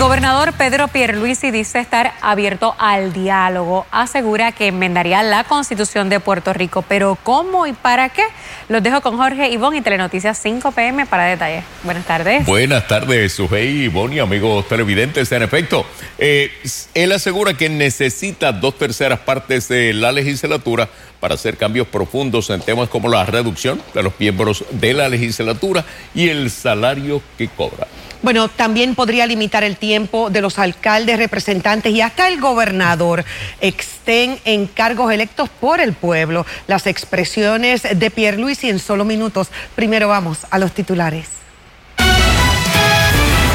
gobernador Pedro Pierluisi dice estar abierto al diálogo. Asegura que enmendaría la constitución de Puerto Rico. Pero ¿cómo y para qué? Los dejo con Jorge Ivón y Telenoticias 5 pm para detalles. Buenas tardes. Buenas tardes, Sujei, Ivón y amigos televidentes. En efecto, eh, él asegura que necesita dos terceras partes de la legislatura para hacer cambios profundos en temas como la reducción de los miembros de la legislatura y el salario que cobra. Bueno, también podría limitar el tiempo de los alcaldes, representantes y hasta el gobernador estén en cargos electos por el pueblo. Las expresiones de Pierre Luis y en solo minutos. Primero vamos a los titulares.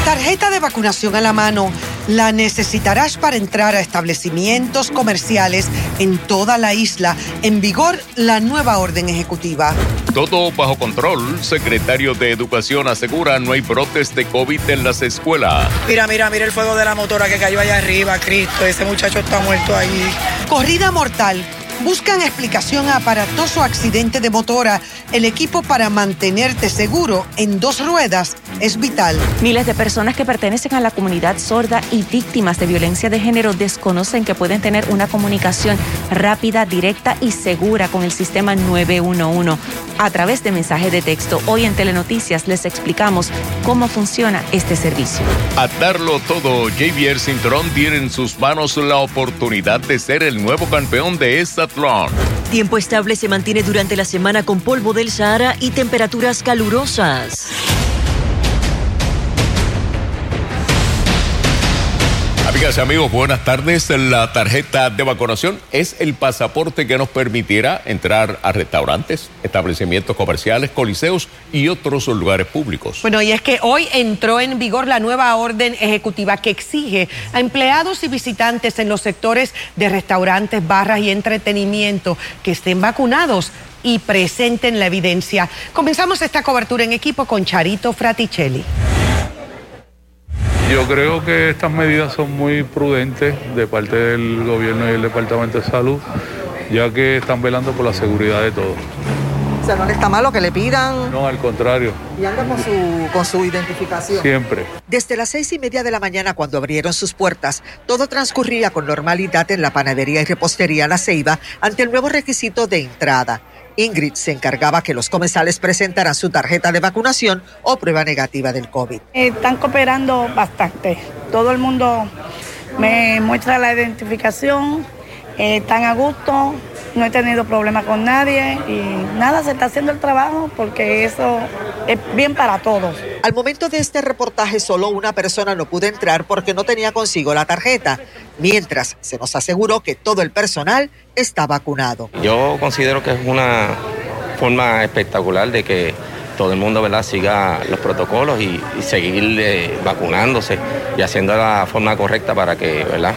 Tarjeta de vacunación a la mano la necesitarás para entrar a establecimientos comerciales en toda la isla. En vigor la nueva orden ejecutiva. Todo bajo control. Secretario de Educación asegura no hay brotes de COVID en las escuelas. Mira, mira, mira el fuego de la motora que cayó allá arriba, Cristo. Ese muchacho está muerto ahí. Corrida mortal buscan explicación a aparatoso accidente de motora. El equipo para mantenerte seguro en dos ruedas es vital. Miles de personas que pertenecen a la comunidad sorda y víctimas de violencia de género desconocen que pueden tener una comunicación rápida, directa y segura con el sistema 911 a través de mensaje de texto. Hoy en Telenoticias les explicamos cómo funciona este servicio. A darlo todo, Javier Cinturón tiene en sus manos la oportunidad de ser el nuevo campeón de esta Tiempo estable se mantiene durante la semana con polvo del Sahara y temperaturas calurosas. Amigos, buenas tardes. La tarjeta de vacunación es el pasaporte que nos permitirá entrar a restaurantes, establecimientos comerciales, coliseos y otros lugares públicos. Bueno, y es que hoy entró en vigor la nueva orden ejecutiva que exige a empleados y visitantes en los sectores de restaurantes, barras y entretenimiento que estén vacunados y presenten la evidencia. Comenzamos esta cobertura en equipo con Charito Fraticelli. Yo creo que estas medidas son muy prudentes de parte del gobierno y el Departamento de Salud, ya que están velando por la seguridad de todos. O sea, ¿no le está malo que le pidan? No, al contrario. ¿Y anda con su, con su identificación? Siempre. Desde las seis y media de la mañana, cuando abrieron sus puertas, todo transcurría con normalidad en la panadería y repostería La Ceiba ante el nuevo requisito de entrada. Ingrid se encargaba que los comensales presentaran su tarjeta de vacunación o prueba negativa del COVID. Están cooperando bastante. Todo el mundo me muestra la identificación, eh, están a gusto, no he tenido problema con nadie y nada, se está haciendo el trabajo porque eso es bien para todos. Al momento de este reportaje solo una persona no pudo entrar porque no tenía consigo la tarjeta, mientras se nos aseguró que todo el personal está vacunado. Yo considero que es una forma espectacular de que todo el mundo ¿verdad? siga los protocolos y, seguir eh, vacunándose y haciendo la forma correcta para que ¿verdad?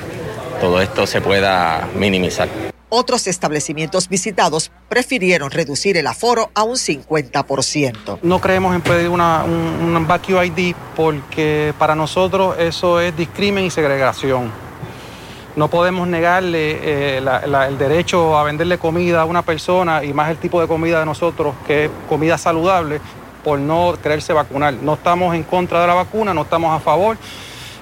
Todo esto se pueda minimizar. Otros establecimientos visitados prefirieron reducir el aforo a un 50%. No creemos en pedir una, un, un vacío ID porque para nosotros eso es discrimen y segregación. No podemos negarle eh, el derecho a venderle comida a una persona y más el tipo de comida de nosotros, que es comida saludable, por no creerse vacunar. No estamos en contra de la vacuna, no estamos a favor.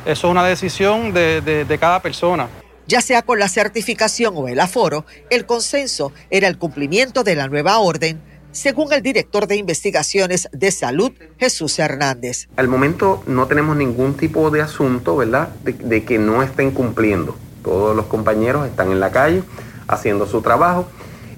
Eso es una decisión de, de cada persona ya sea con la certificación o el aforo, el consenso era el cumplimiento de la nueva orden, según el director de investigaciones de salud, Jesús Hernández. Al momento no tenemos ningún tipo de asunto, ¿verdad?, de, que no estén cumpliendo. Todos los compañeros están en la calle haciendo su trabajo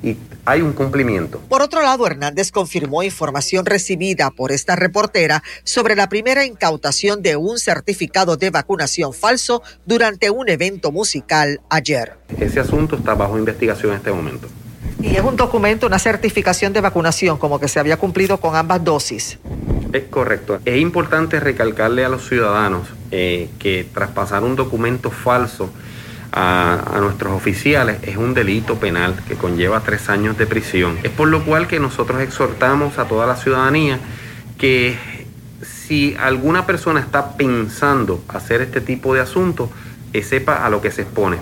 y hay un cumplimiento. Por otro lado, Hernández confirmó información recibida por esta reportera sobre la primera incautación de un certificado de vacunación falso durante un evento musical ayer. Ese asunto está bajo investigación en este momento. Y es un documento, una certificación de vacunación, como que se había cumplido con ambas dosis. Es correcto. Es importante recalcarle a los ciudadanos eh, que traspasar un documento falso a, nuestros oficiales es un delito penal que conlleva tres años de prisión. Es por lo cual que nosotros exhortamos a toda la ciudadanía que si alguna persona está pensando hacer este tipo de asuntos, que sepa a lo que se expone.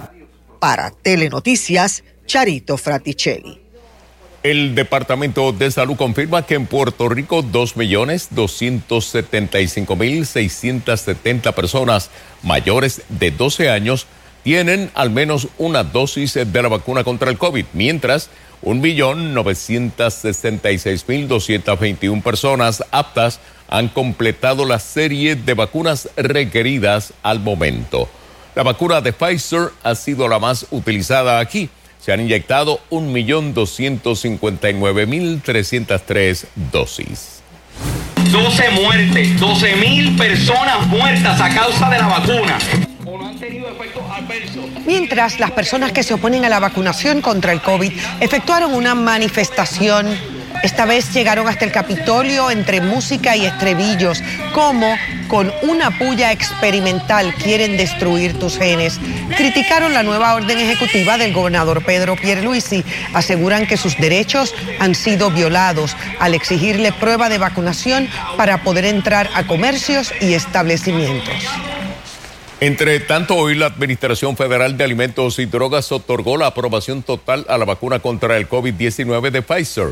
Para Telenoticias, Charito Fraticelli. El Departamento de Salud confirma que en Puerto Rico 2.275.670 personas mayores de 12 años tienen al menos una dosis de la vacuna contra el COVID, mientras 1.966.221 personas aptas han completado la serie de vacunas requeridas al momento. La vacuna de Pfizer ha sido la más utilizada aquí se han inyectado 1.259.303 dosis. 12 muertes, 12.000 personas muertas a causa de la vacuna. Mientras las personas que se oponen a la vacunación contra el COVID efectuaron una manifestación esta vez llegaron hasta el Capitolio entre música y estribillos, como con una puya experimental quieren destruir tus genes. Criticaron la nueva orden ejecutiva del gobernador Pedro Pierluisi. Aseguran que sus derechos han sido violados al exigirle prueba de vacunación para poder entrar a comercios y establecimientos. Entre tanto, hoy la Administración Federal de Alimentos y Drogas otorgó la aprobación total a la vacuna contra el COVID-19 de Pfizer.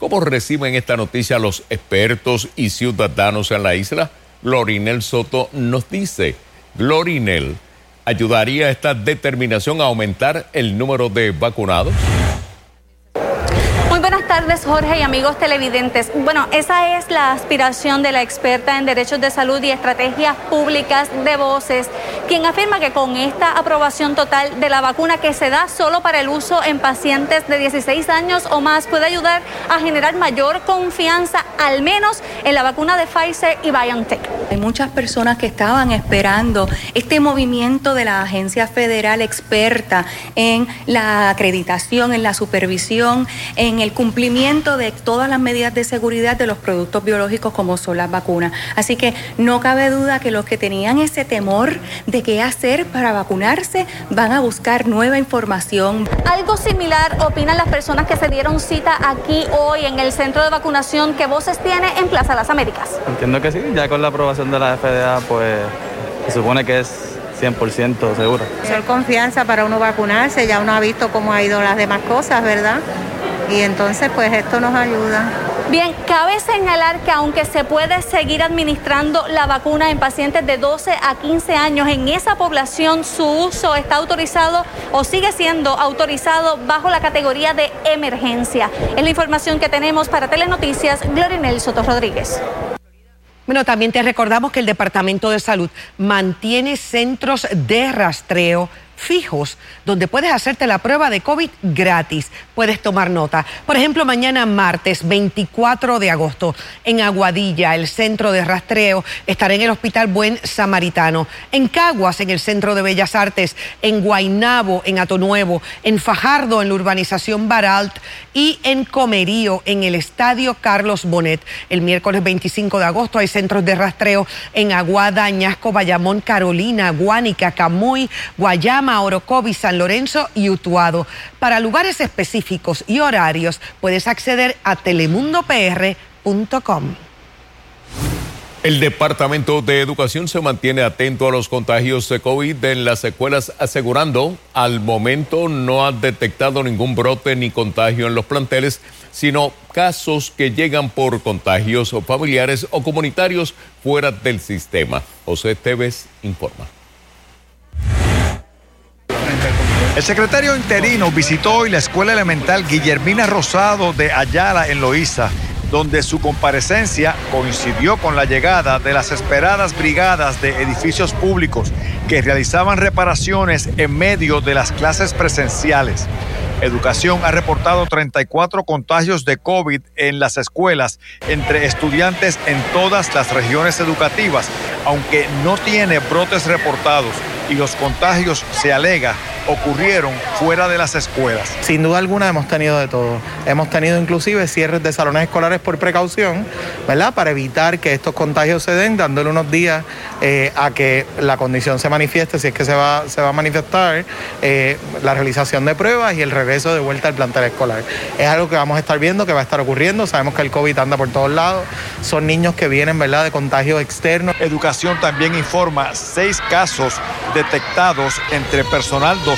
¿Cómo reciben esta noticia los expertos y ciudadanos en la isla? Glorinel Soto nos dice, Glorinel, ¿ayudaría esta determinación a aumentar el número de vacunados? Tardes, Jorge y amigos televidentes. Bueno, esa es la aspiración de la experta en derechos de salud y estrategias públicas de Voces, quien afirma que con esta aprobación total de la vacuna que se da solo para el uso en pacientes de 16 años o más puede ayudar a generar mayor confianza, al menos en la vacuna de Pfizer y BioNTech. Hay muchas personas que estaban esperando este movimiento de la agencia federal experta en la acreditación, en la supervisión, en el cumplimiento de todas las medidas de seguridad de los productos biológicos como son las vacunas. Así que no cabe duda que los que tenían ese temor de qué hacer para vacunarse van a buscar nueva información. Algo similar opinan las personas que se dieron cita aquí hoy en el centro de vacunación que Voces tiene en Plaza Las Américas. Entiendo que sí, ya con la aprobación de la FDA pues se supone que es 100% seguro. Ser confianza para uno vacunarse, ya uno ha visto cómo ha ido las demás cosas, ¿verdad? y entonces pues esto nos ayuda. Bien, cabe señalar que aunque se puede seguir administrando la vacuna en pacientes de 12 a 15 años, en esa población su uso está autorizado o sigue siendo autorizado bajo la categoría de emergencia. Es la información que tenemos para Telenoticias, Glorinel Soto Rodríguez. Bueno, también te recordamos que el Departamento de Salud mantiene centros de rastreo fijos donde puedes hacerte la prueba de COVID gratis. Puedes tomar nota. Por ejemplo, mañana martes 24 de agosto en Aguadilla, el centro de rastreo, estará en el Hospital Buen Samaritano, en Caguas, en el Centro de Bellas Artes, en Guainabo, en Atonuevo, en Fajardo, en la urbanización Baralt y en Comerío, en el Estadio Carlos Bonet. El miércoles 25 de agosto hay centros de rastreo en Aguada, Añasco, Bayamón, Carolina, Guánica, Camuy, Guayama, Orocovi, San Lorenzo y Utuado. Para lugares específicos y horarios puedes acceder a telemundopr.com. El Departamento de Educación se mantiene atento a los contagios de COVID en las escuelas, asegurando al momento no ha detectado ningún brote ni contagio en los planteles, sino casos que llegan por contagios familiares o comunitarios fuera del sistema. José Tevez informa. El secretario interino visitó hoy la escuela elemental Guillermina Rosado de Ayala en Loíza, donde su comparecencia coincidió con la llegada de las esperadas brigadas de edificios públicos que realizaban reparaciones en medio de las clases presenciales. Educación ha reportado 34 contagios de COVID en las escuelas entre estudiantes en todas las regiones educativas, aunque no tiene brotes reportados y los contagios, se alega, ocurrieron fuera de las escuelas. Sin duda alguna hemos tenido de todo. Hemos tenido inclusive cierres de salones escolares por precaución, ¿verdad? Para evitar que estos contagios se den, dándole unos días eh, a que la condición se manifieste, si es que se va, se va a manifestar, eh, la realización de pruebas y el regreso de vuelta al plantel escolar. Es algo que vamos a estar viendo, que va a estar ocurriendo. Sabemos que el COVID anda por todos lados. Son niños que vienen, ¿verdad?, de contagios externos. Educación también informa seis casos de detectados entre personal docente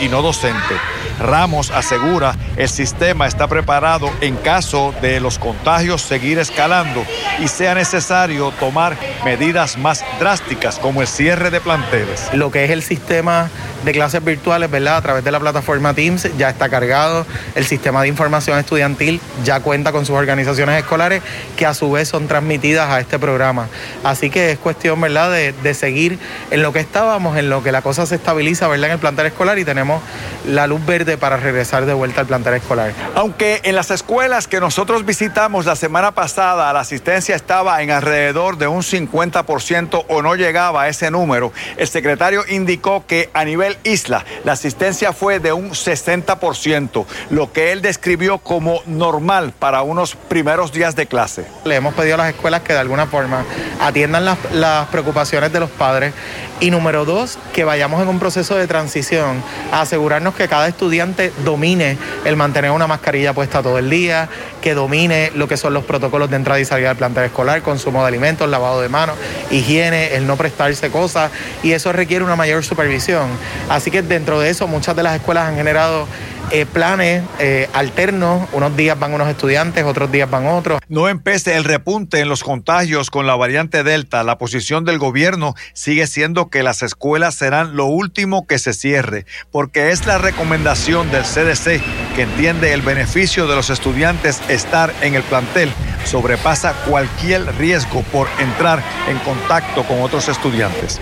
y no docente. Ramos asegura el sistema está preparado en caso de los contagios seguir escalando y sea necesario tomar medidas más drásticas como el cierre de planteles. Lo que es el sistema de clases virtuales, ¿verdad? A través de la plataforma Teams ya está cargado. El sistema de información estudiantil ya cuenta con sus organizaciones escolares que a su vez son transmitidas a este programa. Así que es cuestión, ¿verdad?, de, de seguir en lo que estábamos, en lo que la cosa se estabiliza, ¿verdad?, en el plantel escolar y tenemos la luz verde para regresar de vuelta al plantel escolar. Aunque en las escuelas que nosotros visitamos la semana pasada la asistencia estaba en alrededor de un 50% o no llegaba a ese número, el secretario indicó que a nivel isla la asistencia fue de un 60%, lo que él describió como normal para unos primeros días de clase. Le hemos pedido a las escuelas que de alguna forma atiendan las, las preocupaciones de los padres y número dos, que vayamos en un proceso de transición a asegurarnos que cada estudiante domine el mantener una mascarilla puesta todo el día, que domine lo que son los protocolos de entrada y salida del plantel escolar, consumo de alimentos, lavado de manos, higiene, el no prestarse cosas y eso requiere una mayor supervisión. Así que dentro de eso muchas de las escuelas han generado eh, planes eh, alternos. Unos días van unos estudiantes, otros días van otros. No empece el repunte en los contagios con la variante Delta. La posición del gobierno sigue siendo que las escuelas serán lo último que se cierre, porque es la recomendación del CDC que entiende el beneficio de los estudiantes estar en el plantel. Sobrepasa cualquier riesgo por entrar en contacto con otros estudiantes.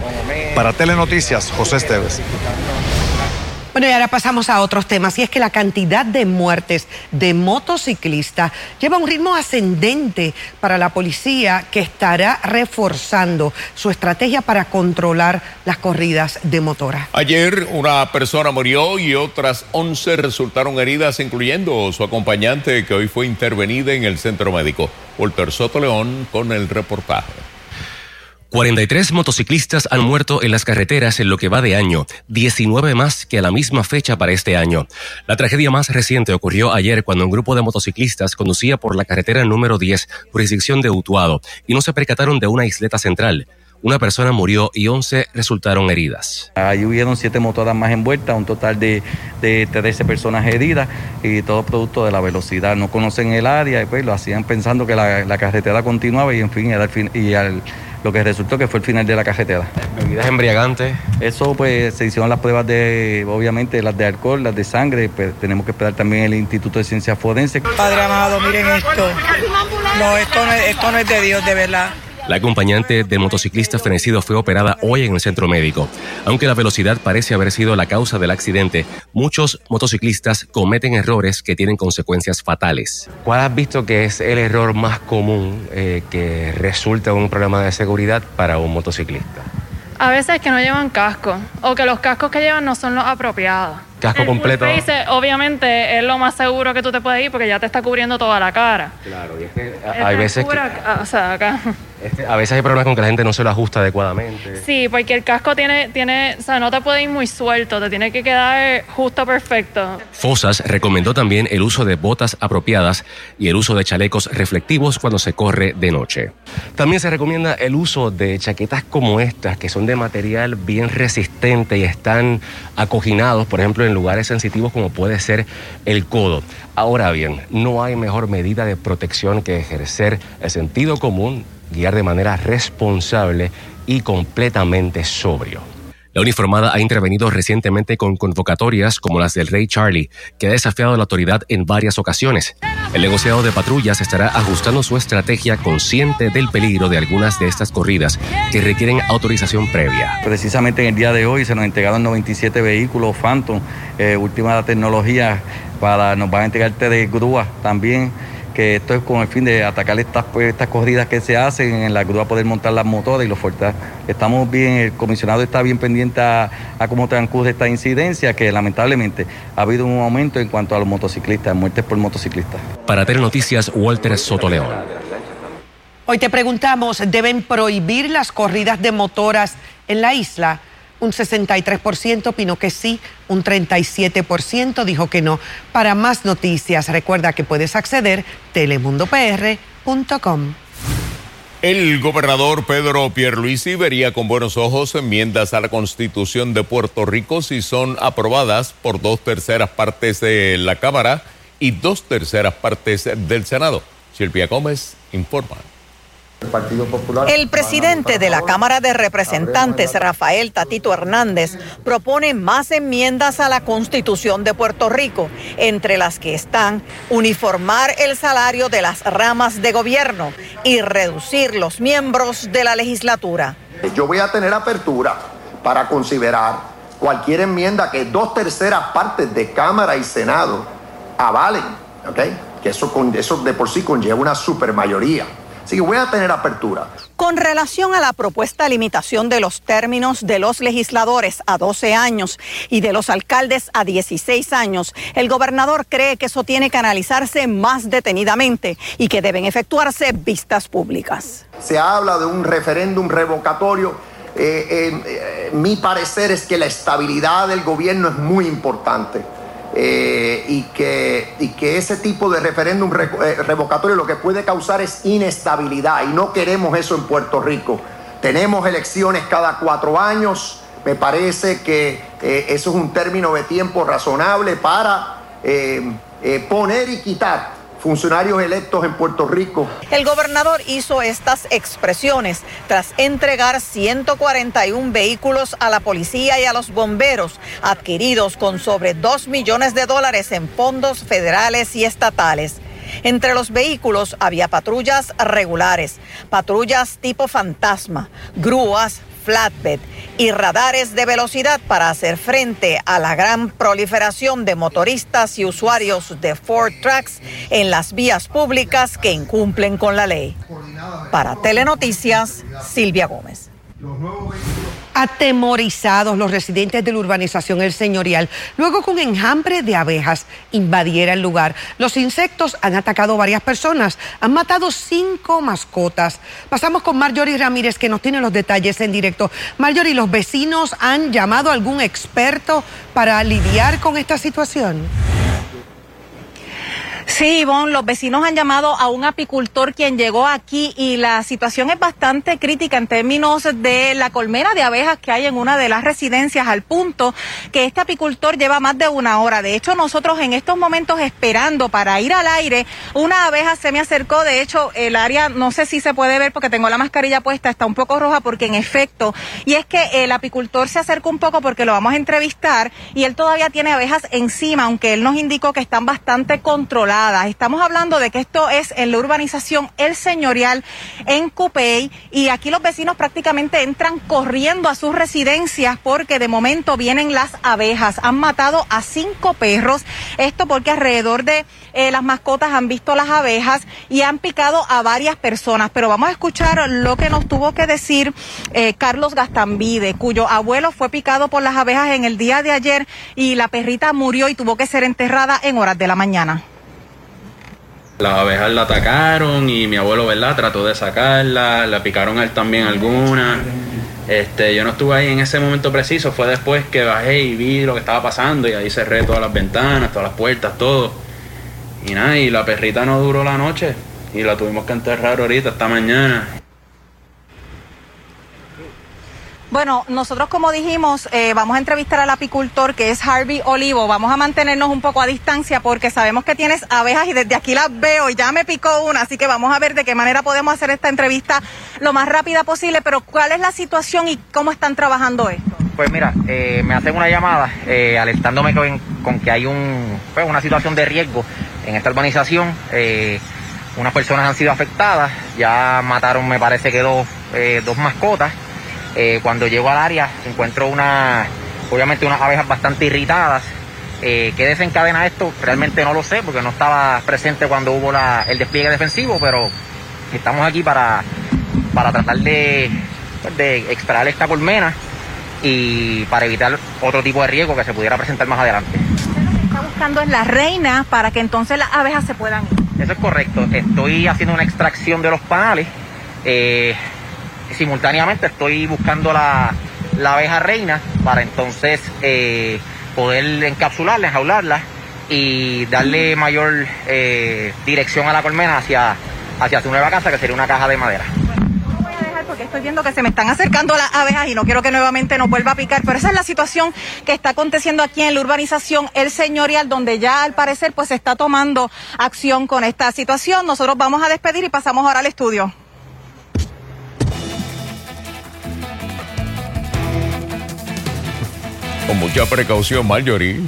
Para Telenoticias, José Esteves. Bueno, y ahora pasamos a otros temas, y es que la cantidad de muertes de motociclistas lleva un ritmo ascendente para la policía que estará reforzando su estrategia para controlar las corridas de motora. Ayer una persona murió y otras 11 resultaron heridas, incluyendo su acompañante que hoy fue intervenida en el centro médico. Walter Soto León con el reportaje. 43 motociclistas han muerto en las carreteras en lo que va de año, 19 más que a la misma fecha para este año. La tragedia más reciente ocurrió ayer cuando un grupo de motociclistas conducía por la carretera número 10, jurisdicción de Utuado, y no se percataron de una isleta central. Una persona murió y 11 resultaron heridas. Ahí hubieron siete motoras más envueltas, un total de, de 13 personas heridas y todo producto de la velocidad. No conocen el área y pues lo hacían pensando que la, la carretera continuaba y en fin, era el fin, y al, lo que resultó que fue el final de la carretera. ¿Bebidas embriagantes? Eso pues se hicieron las pruebas de, obviamente las de alcohol, las de sangre, pues tenemos que esperar también el Instituto de Ciencias Forenses. Padre amado, miren esto. No, esto no, es, esto no es de Dios, de verdad. La acompañante del motociclista fenecido fue operada hoy en el centro médico. Aunque la velocidad parece haber sido la causa del accidente, muchos motociclistas cometen errores que tienen consecuencias fatales. ¿Cuál has visto que es el error más común eh, que resulta en un problema de seguridad para un motociclista? A veces que no llevan casco o que los cascos que llevan no son los apropiados. Casco El completo. full face, obviamente es lo más seguro que tú te puedes ir porque ya te está cubriendo toda la cara. Claro, y es que hay es veces que, pura- o sea, acá. Este, a veces hay problemas con que la gente no se lo ajusta adecuadamente. Sí, porque el casco tiene, tiene, o sea, no te puede ir muy suelto, te tiene que quedar justo perfecto. Fosas recomendó también el uso de botas apropiadas y el uso de chalecos reflectivos cuando se corre de noche. También se recomienda el uso de chaquetas como estas, que son de material bien resistente y están acoginados, por ejemplo, en lugares sensitivos como puede ser el codo. Ahora bien, no hay mejor medida de protección que ejercer el sentido común, guiar de manera responsable y completamente sobrio. La uniformada ha intervenido recientemente con convocatorias como las del Rey Charlie, que ha desafiado a la autoridad en varias ocasiones. El negociado de patrullas estará ajustando su estrategia consciente del peligro de algunas de estas corridas que requieren autorización previa. Precisamente en el día de hoy se nos entregaron 97 vehículos Phantom, eh, última tecnología, para, nos van a entregar de grúas también, que esto es con el fin de atacar estas, pues, estas corridas que se hacen, en la grúa poder montar las motoras y los fuertes. Estamos bien, el comisionado está bien pendiente a, a cómo transcurre esta incidencia, que lamentablemente ha habido un aumento en cuanto a los motociclistas, muertes por motociclistas. Para Telenoticias, Walter Soto León. Hoy te preguntamos, ¿deben prohibir las corridas de motoras en la isla? Un 63% opinó que sí, un 37% dijo que no. Para más noticias, recuerda que puedes acceder telemundopr.com. El gobernador Pedro Pierluisi vería con buenos ojos enmiendas a la Constitución de Puerto Rico si son aprobadas por dos terceras partes de la Cámara y dos terceras partes del Senado. Silvia Gómez informa. El presidente de la Cámara de Representantes, Rafael Tatito Hernández, propone más enmiendas a la Constitución de Puerto Rico, entre las que están uniformar el salario de las ramas de gobierno y reducir los miembros de la legislatura. Yo voy a tener apertura para considerar cualquier enmienda que dos terceras partes de Cámara y Senado avalen, ¿ok? Que eso, eso de por sí conlleva una supermayoría. Así que voy a tener apertura. Con relación a la propuesta de limitación de los términos de los legisladores a 12 años y de los alcaldes a 16 años, el gobernador cree que eso tiene que analizarse más detenidamente y que deben efectuarse vistas públicas. Se habla de un referéndum revocatorio. Eh, eh, eh, mi parecer es que la estabilidad del gobierno es muy importante. Eh, y, que, y que ese tipo de referéndum eh, revocatorio lo que puede causar es inestabilidad y no queremos eso en Puerto Rico. Tenemos elecciones cada cuatro años, me parece que eh, eso es un término de tiempo razonable para poner y quitar funcionarios electos en Puerto Rico. El gobernador hizo estas expresiones tras entregar 141 vehículos a la policía y a los bomberos, adquiridos con sobre 2 millones de dólares en fondos federales y estatales. Entre los vehículos había patrullas regulares, patrullas tipo fantasma, grúas, flatbed y radares de velocidad para hacer frente a la gran proliferación de motoristas y usuarios de Ford Trucks en las vías públicas que incumplen con la ley. Para Telenoticias, Silvia Gómez. Atemorizados los residentes de la urbanización El Señorial, luego con enjambre de abejas invadiera el lugar. Los insectos han atacado varias personas, han matado cinco mascotas. Pasamos con Marjorie Ramírez que nos tiene los detalles en directo. Marjorie, ¿los vecinos han llamado a algún experto para lidiar con esta situación? Sí, Ivonne, los vecinos han llamado a un apicultor quien llegó aquí y la situación es bastante crítica en términos de la colmena de abejas que hay en una de las residencias al punto que este apicultor lleva más de una hora. De hecho, nosotros en estos momentos esperando para ir al aire, una abeja se me acercó. De hecho, el área, no sé si se puede ver porque tengo la mascarilla puesta, está un poco roja porque en efecto, y es que el apicultor se acercó un poco porque lo vamos a entrevistar y él todavía tiene abejas encima, aunque él nos indicó que están bastante controladas Estamos hablando de que esto es en la urbanización El Señorial en Cupey y aquí los vecinos prácticamente entran corriendo a sus residencias porque de momento vienen las abejas. Han matado a cinco perros. Esto porque alrededor de eh, las mascotas han visto las abejas y han picado a varias personas. Pero vamos a escuchar lo que nos tuvo que decir eh, Carlos Gastambide, cuyo abuelo fue picado por las abejas en el día de ayer y la perrita murió y tuvo que ser enterrada en horas de la mañana. Las abejas la atacaron y mi abuelo, ¿verdad? Trató de sacarla, la picaron a él también algunas. Este, yo no estuve ahí en ese momento preciso, fue después que bajé y vi lo que estaba pasando y ahí cerré todas las ventanas, todas las puertas, todo. Y nada, y la perrita no duró la noche y la tuvimos que enterrar ahorita, esta mañana. Bueno, nosotros como dijimos, eh, vamos a entrevistar al apicultor que es Harvey Olivo. Vamos a mantenernos un poco a distancia porque sabemos que tienes abejas y desde aquí las veo y ya me picó una, así que vamos a ver de qué manera podemos hacer esta entrevista lo más rápida posible. Pero ¿cuál es la situación y cómo están trabajando esto? Pues mira, eh, me hacen una llamada eh, alertándome con, que hay un, pues, una situación de riesgo en esta urbanización. unas personas han sido afectadas, ya mataron me parece que dos, dos mascotas. Eh, cuando llego al área encuentro una, obviamente unas abejas bastante irritadas. Eh, ¿Qué desencadena esto? Realmente no lo sé porque no estaba presente cuando hubo la, el despliegue defensivo, pero estamos aquí para, para tratar de, pues, de extraer esta colmena y para evitar otro tipo de riesgo que se pudiera presentar más adelante. Lo que está buscando es la reina para que entonces las abejas se puedan ir. Eso es correcto. Estoy haciendo una extracción de los panales. Eh, simultáneamente estoy buscando la, abeja reina para entonces eh, poder encapsularla, enjaularla y darle mayor eh, dirección a la colmena hacia, hacia su nueva casa, que sería una caja de madera. porque estoy viendo que se me están acercando las abejas y no quiero que nuevamente nos vuelva a picar, pero esa es la situación que está aconteciendo aquí en la urbanización El Señorial, donde ya al parecer pues se está tomando acción con esta situación. Nosotros vamos a despedir y pasamos ahora al estudio. Con mucha precaución, Marjorie.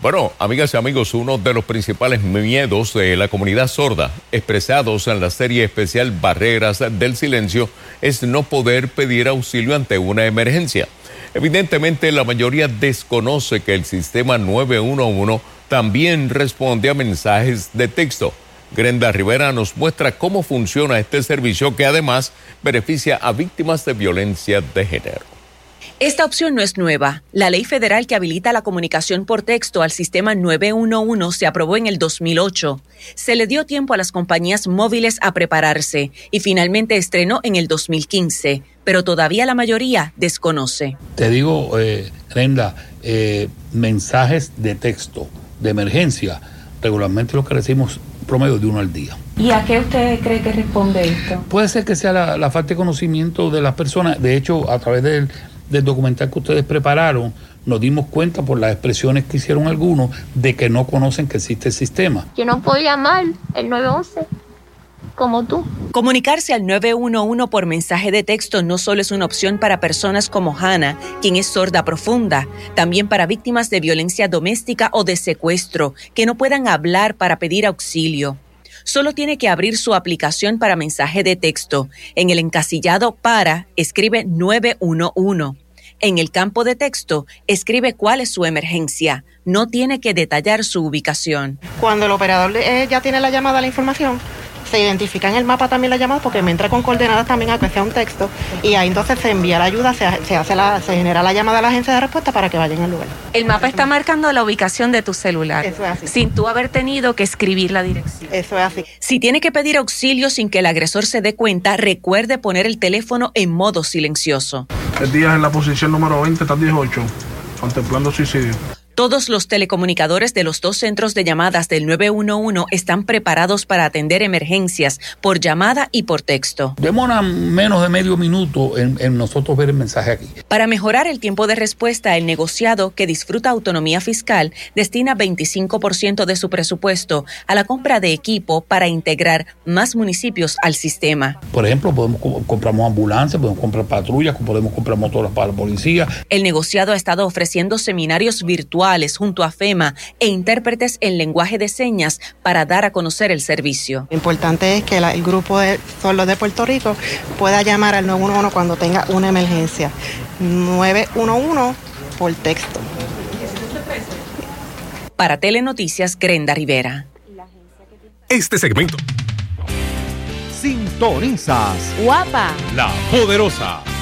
Bueno, amigas y amigos, uno de los principales miedos de la comunidad sorda, expresados en la serie especial Barreras del Silencio, es no poder pedir auxilio ante una emergencia. Evidentemente, la mayoría desconoce que el sistema 911 también responde a mensajes de texto. Grenda Rivera nos muestra cómo funciona este servicio que además beneficia a víctimas de violencia de género. Esta opción no es nueva. La ley federal que habilita la comunicación por texto al sistema 911 se aprobó en el 2008. Se le dio tiempo a las compañías móviles a prepararse y finalmente estrenó en el 2015, pero todavía la mayoría desconoce. Te digo, eh, Brenda, eh, mensajes de texto de emergencia, regularmente lo que recibimos promedio de uno al día. ¿Y a qué usted cree que responde esto? Puede ser que sea la, la falta de conocimiento de las personas. De hecho, a través del del documental que ustedes prepararon, nos dimos cuenta por las expresiones que hicieron algunos de que no conocen que existe el sistema. Yo no puedo llamar el 911 como tú. Comunicarse al 911 por mensaje de texto no solo es una opción para personas como Hannah, quien es sorda profunda, también para víctimas de violencia doméstica o de secuestro, que no puedan hablar para pedir auxilio solo tiene que abrir su aplicación para mensaje de texto. En el encasillado para, escribe 911. En el campo de texto, escribe cuál es su emergencia. No tiene que detallar su ubicación. Cuando el operador eh, ya tiene la llamada la información, se identifica en el mapa también la llamada porque me entra con coordenadas también a que sea un texto y ahí entonces se envía la ayuda, se, hace la, se genera la llamada a la agencia de respuesta para que vayan al lugar. El mapa está marcando la ubicación de tu celular. Eso es así. Sin tú haber tenido que escribir la dirección. Eso es así. Si tiene que pedir auxilio sin que el agresor se dé cuenta, recuerde poner el teléfono en modo silencioso. El día en la posición número 20, está 18, contemplando suicidio. Todos los telecomunicadores de los dos centros de llamadas del 911 están preparados para atender emergencias por llamada y por texto. Demora menos de medio minuto en, nosotros ver el mensaje aquí. Para mejorar el tiempo de respuesta, el negociado, que disfruta autonomía fiscal, destina 25% de su presupuesto a la compra de equipo para integrar más municipios al sistema. Por ejemplo, podemos compramos ambulancias, podemos comprar patrullas, podemos comprar motoras para la policía. El negociado ha estado ofreciendo seminarios virtuales junto a FEMA e intérpretes en lenguaje de señas para dar a conocer el servicio. Lo importante es que el grupo de sordos de Puerto Rico pueda llamar al 911 cuando tenga una emergencia. 911 por texto. Para Telenoticias, Grenda Rivera. Este segmento. Sintonizas. Guapa. La poderosa.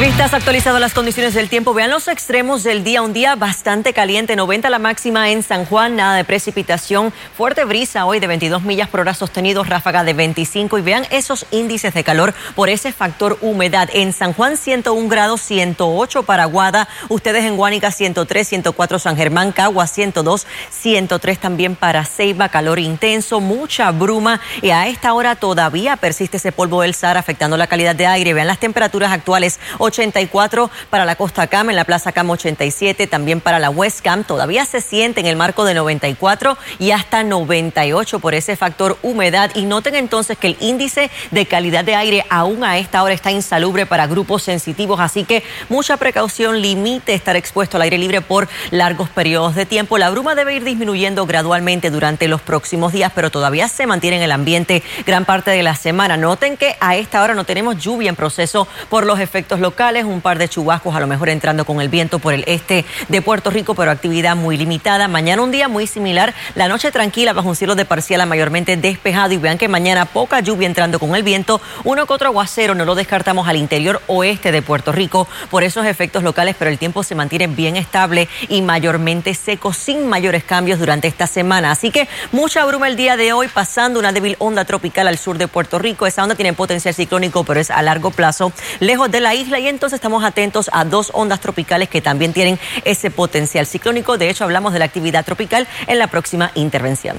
Vistas actualizado las condiciones del tiempo. Vean los extremos del día. Un día bastante caliente, 90 la máxima en San Juan, nada de precipitación. Fuerte brisa hoy de 22 millas por hora sostenido, ráfaga de 25. Y vean esos índices de calor por ese factor humedad. En San Juan 101 grados, 108 para Guada. Ustedes en Guánica 103, 104 San Germán, Cagua 102, 103 también para Ceiba. Calor intenso, mucha bruma. Y a esta hora todavía persiste ese polvo del Sahara afectando la calidad de aire. Vean las temperaturas actuales. 84 para la Costa Cam, en la Plaza Cam 87, también para la West Cam. Todavía se siente en el marco de 94 y hasta 98 por ese factor humedad. Y noten entonces que el índice de calidad de aire aún a esta hora está insalubre para grupos sensitivos, así que mucha precaución, limite estar expuesto al aire libre por largos periodos de tiempo. La bruma debe ir disminuyendo gradualmente durante los próximos días, pero todavía se mantiene en el ambiente gran parte de la semana. Noten que a esta hora no tenemos lluvia en proceso por los efectos locales un par de chubascos a lo mejor entrando con el viento por el este de Puerto Rico, pero actividad muy limitada. Mañana un día muy similar, la noche tranquila bajo un cielo de parcial mayormente despejado y vean que mañana poca lluvia entrando con el viento, uno que otro aguacero, no lo descartamos al interior oeste de Puerto Rico por esos efectos locales, pero el tiempo se mantiene bien estable y mayormente seco sin mayores cambios durante esta semana. Así que mucha bruma el día de hoy, pasando una débil onda tropical al sur de Puerto Rico. Esa onda tiene potencial ciclónico, pero es a largo plazo, lejos de la isla y entonces estamos atentos a dos ondas tropicales que también tienen ese potencial ciclónico. De hecho, hablamos de la actividad tropical en la próxima intervención.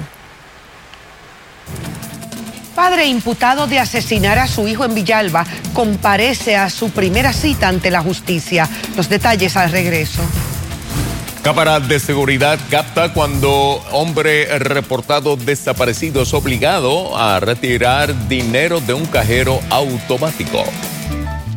padre imputado de asesinar a su hijo en Villalba comparece a su primera cita ante la justicia. Los detalles al regreso. Cámara de seguridad capta cuando hombre reportado desaparecido es obligado a retirar dinero de un cajero automático.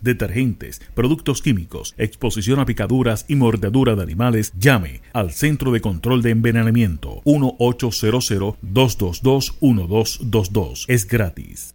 detergentes, productos químicos, exposición a picaduras y mordedura de animales, llame al Centro de Control de Envenenamiento 1-800-222-1222. Es gratis.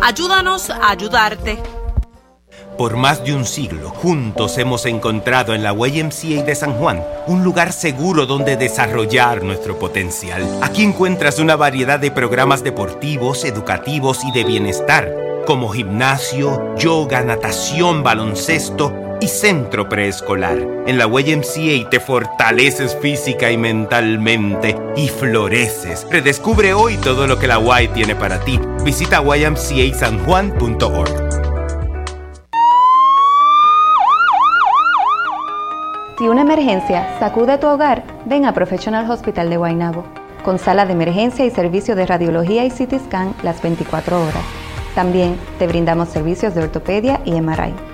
Ayúdanos a ayudarte. Por más de un siglo, juntos hemos encontrado en la YMCA de San Juan un lugar seguro donde desarrollar nuestro potencial. Aquí encuentras una variedad de programas deportivos, educativos y de bienestar, como gimnasio, yoga, natación, baloncesto y centro preescolar. En la YMCA te fortaleces física y mentalmente y floreces. Redescubre hoy todo lo que la Y tiene para ti. Visita ymcasanjuan.org. Si una emergencia sacude tu hogar, ven a Professional Hospital de Guaynabo, con sala de emergencia y servicio de radiología y CT scan las 24 horas. También te brindamos servicios de ortopedia y MRI.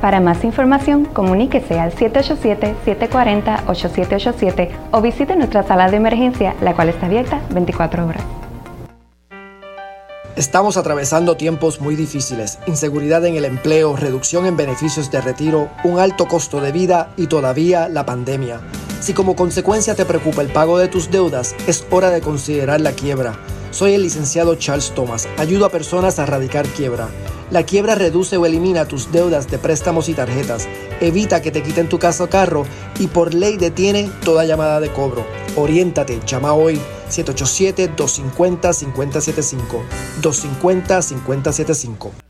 Para más información, comuníquese al 787-740-8787 o visite nuestra sala de emergencia, la cual está abierta 24 horas. Estamos atravesando tiempos muy difíciles, inseguridad en el empleo, reducción en beneficios de retiro, un alto costo de vida y todavía la pandemia. Si como consecuencia te preocupa el pago de tus deudas, es hora de considerar la quiebra. Soy el licenciado Charles Thomas. Ayudo a personas a erradicar quiebra. La quiebra reduce o elimina tus deudas de préstamos y tarjetas. Evita que te quiten tu casa o carro y por ley detiene toda llamada de cobro. Oriéntate, llama hoy 787-250-5075. 250-5075.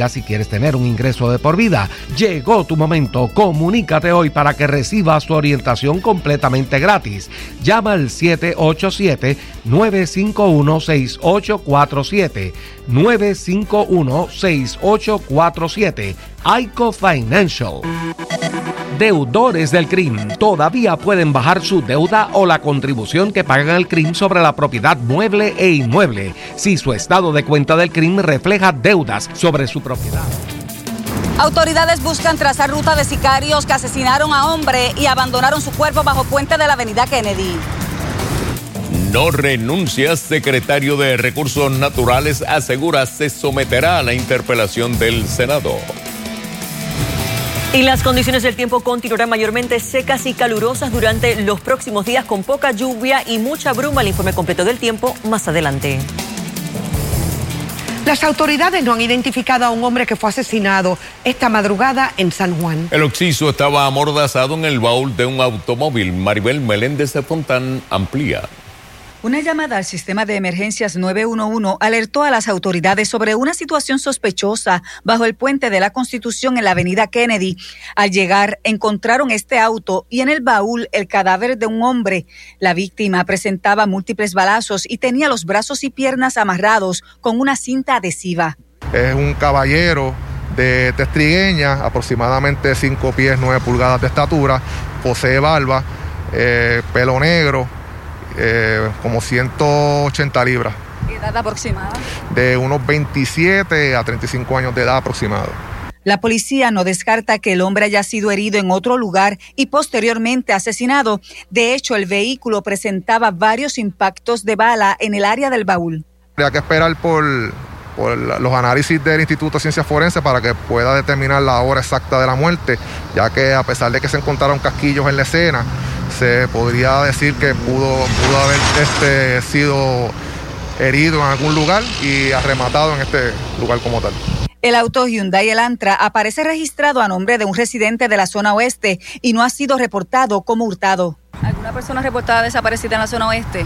si quieres tener un ingreso de por vida. Llegó tu momento. Comunícate hoy para que recibas tu orientación completamente gratis. Llama al 787-951-6847. 951-6847. ICO Financial. Deudores del CRIM todavía pueden bajar su deuda o la contribución que pagan al CRIM sobre la propiedad mueble e inmueble si su estado de cuenta del CRIM refleja deudas sobre su propiedad. Autoridades buscan trazar ruta de sicarios que asesinaron a hombre y abandonaron su cuerpo bajo puente de la avenida Kennedy. No renuncia, secretario de Recursos Naturales asegura se someterá a la interpelación del Senado. Y las condiciones del tiempo continuarán mayormente secas y calurosas durante los próximos días con poca lluvia y mucha bruma. El informe completo del tiempo más adelante. Las autoridades no han identificado a un hombre que fue asesinado esta madrugada en San Juan. El occiso estaba amordazado en el baúl de un automóvil. Maribel Meléndez de Fontán amplía. Una llamada al sistema de emergencias 911 alertó a las autoridades sobre una situación sospechosa bajo el puente de la Constitución en la avenida Kennedy. Al llegar, encontraron este auto y en el baúl el cadáver de un hombre. La víctima presentaba múltiples balazos y tenía los brazos y piernas amarrados con una cinta adhesiva. Es un caballero de testrigueña, aproximadamente 5 pies 9 pulgadas de estatura, posee barba, eh, pelo negro, eh, como 180 libras. ¿Edad aproximada? De unos 27 a 35 años de edad aproximado. La policía no descarta que el hombre haya sido herido en otro lugar y posteriormente asesinado. De hecho, el vehículo presentaba varios impactos de bala en el área del baúl. Habría que esperar por, por los análisis del Instituto de Ciencias Forenses para que pueda determinar la hora exacta de la muerte, ya que a pesar de que se encontraron casquillos en la escena, se podría decir que pudo, pudo haber este, sido herido en algún lugar y arrematado en este lugar como tal. El auto Hyundai Elantra aparece registrado a nombre de un residente de la zona oeste y no ha sido reportado como hurtado. ¿Alguna persona reportada desaparecida en la zona oeste?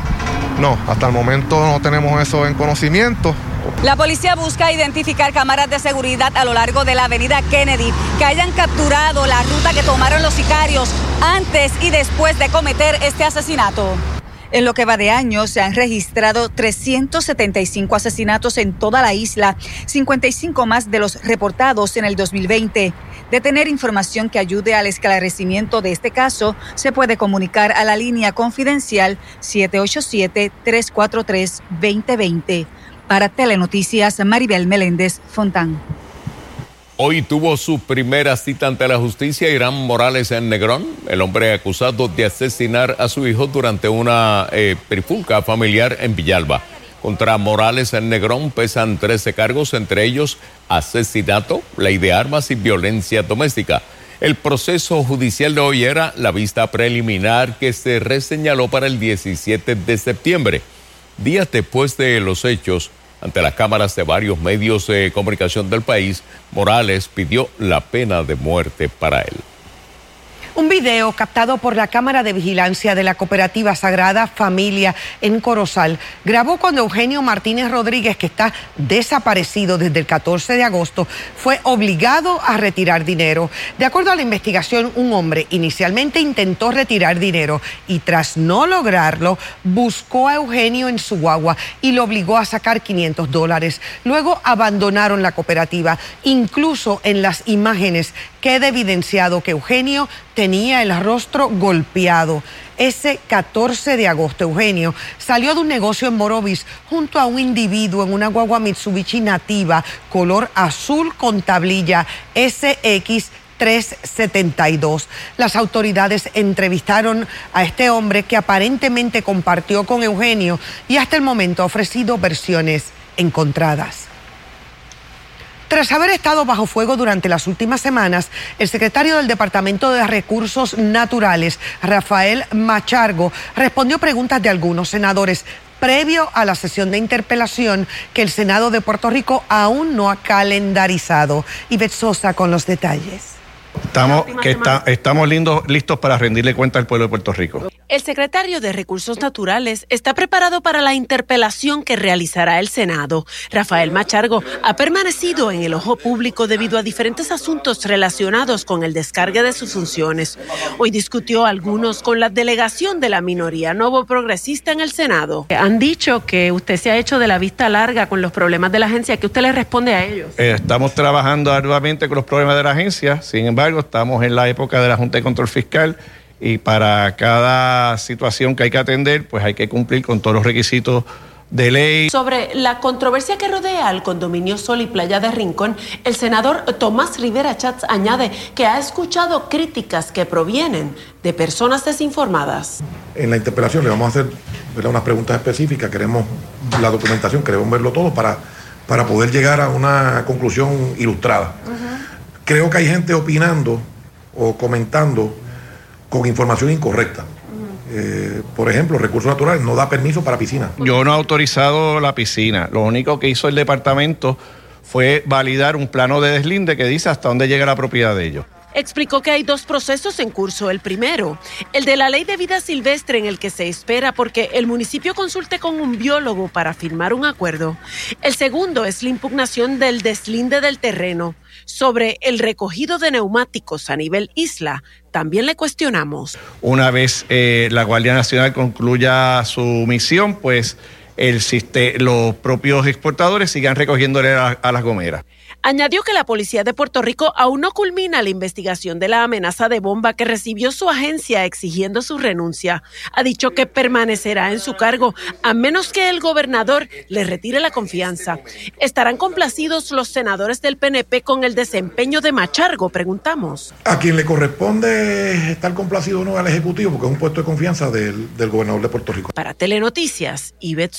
No, hasta el momento no tenemos eso en conocimiento. La policía busca identificar cámaras de seguridad a lo largo de la avenida Kennedy que hayan capturado la ruta que tomaron los sicarios antes y después de cometer este asesinato. En lo que va de año se han registrado 375 asesinatos en toda la isla, 55 más de los reportados en el 2020. De tener información que ayude al esclarecimiento de este caso, se puede comunicar a la línea confidencial 787-343-2020. Para Telenoticias, Maribel Meléndez Fontán. Hoy tuvo su primera cita ante la justicia Irán Morales en Negrón, el hombre acusado de asesinar a su hijo durante una eh, familiar en Villalba. Contra Morales en Negrón pesan 13 cargos, entre ellos asesinato, ley de armas y violencia doméstica. El proceso judicial de hoy era la vista preliminar que se reseñaló para el 17 de septiembre. Días después de los hechos, ante las cámaras de varios medios de comunicación del país, Morales pidió la pena de muerte para él. Un video captado por la cámara de vigilancia de la cooperativa Sagrada Familia en Corozal grabó cuando Eugenio Martínez Rodríguez, que está desaparecido desde el 14 de agosto, fue obligado a retirar dinero. De acuerdo a la investigación, un hombre inicialmente intentó retirar dinero y tras no lograrlo, buscó a Eugenio en su guagua y lo obligó a sacar 500 dólares. Luego abandonaron la cooperativa. Incluso en las imágenes queda evidenciado que Eugenio tenía el rostro golpeado. Ese 14 de agosto, Eugenio salió de un negocio en Morovis junto a un individuo en una guagua Mitsubishi nativa, color azul con tablilla SX 372. Las autoridades entrevistaron a este hombre que aparentemente compartió con Eugenio y hasta el momento ha ofrecido versiones encontradas. Tras haber estado bajo fuego durante las últimas semanas, el secretario del Departamento de Recursos Naturales, Rafael Machargo, respondió preguntas de algunos senadores previo a la sesión de interpelación que el Senado de Puerto Rico aún no ha calendarizado. Y Sosa con los detalles. Estamos, listos para rendirle cuenta al pueblo de Puerto Rico. El secretario de Recursos Naturales está preparado para la interpelación que realizará el Senado. Rafael Machargo ha permanecido en el ojo público debido a diferentes asuntos relacionados con el descargue de sus funciones. Hoy discutió algunos con la delegación de la minoría nuevo progresista en el Senado. Han dicho que usted se ha hecho de la vista larga con los problemas de la agencia. ¿Qué usted le responde a ellos? Eh, estamos trabajando arduamente con los problemas de la agencia. Sin embargo, estamos en la época de la Junta de Control Fiscal y para cada situación que hay que atender, pues hay que cumplir con todos los requisitos de ley. Sobre la controversia que rodea al condominio Sol y Playa de Rincón, el senador Tomás Rivera Chats añade que ha escuchado críticas que provienen de personas desinformadas. En la interpelación le vamos a hacer unas preguntas específicas, queremos la documentación, queremos verlo todo para, para poder llegar a una conclusión ilustrada creo que hay gente opinando o comentando con información incorrecta. Eh, por ejemplo, recursos naturales no da permiso para piscina. Yo no he autorizado la piscina. Lo único que hizo el departamento fue validar un plano de deslinde que dice hasta dónde llega la propiedad de ellos. Explicó que hay dos procesos en curso. El primero, el de la ley de vida silvestre en el que se espera porque el municipio consulte con un biólogo para firmar un acuerdo. El segundo es la impugnación del deslinde del terreno. Sobre el recogido de neumáticos a nivel isla, también le cuestionamos. Una vez eh, la Guardia Nacional concluya su misión, pues los propios exportadores sigan recogiéndole a las gomeras. Añadió que la policía de Puerto Rico aún no culmina la investigación de la amenaza de bomba que recibió su agencia exigiendo su renuncia. Ha dicho que permanecerá en su cargo a menos que el gobernador le retire la confianza. ¿Estarán complacidos los senadores del PNP con el desempeño de Machargo? Preguntamos. A quien le corresponde estar complacido o no al Ejecutivo, porque es un puesto de confianza del, gobernador de Puerto Rico. Para Telenoticias, Ivette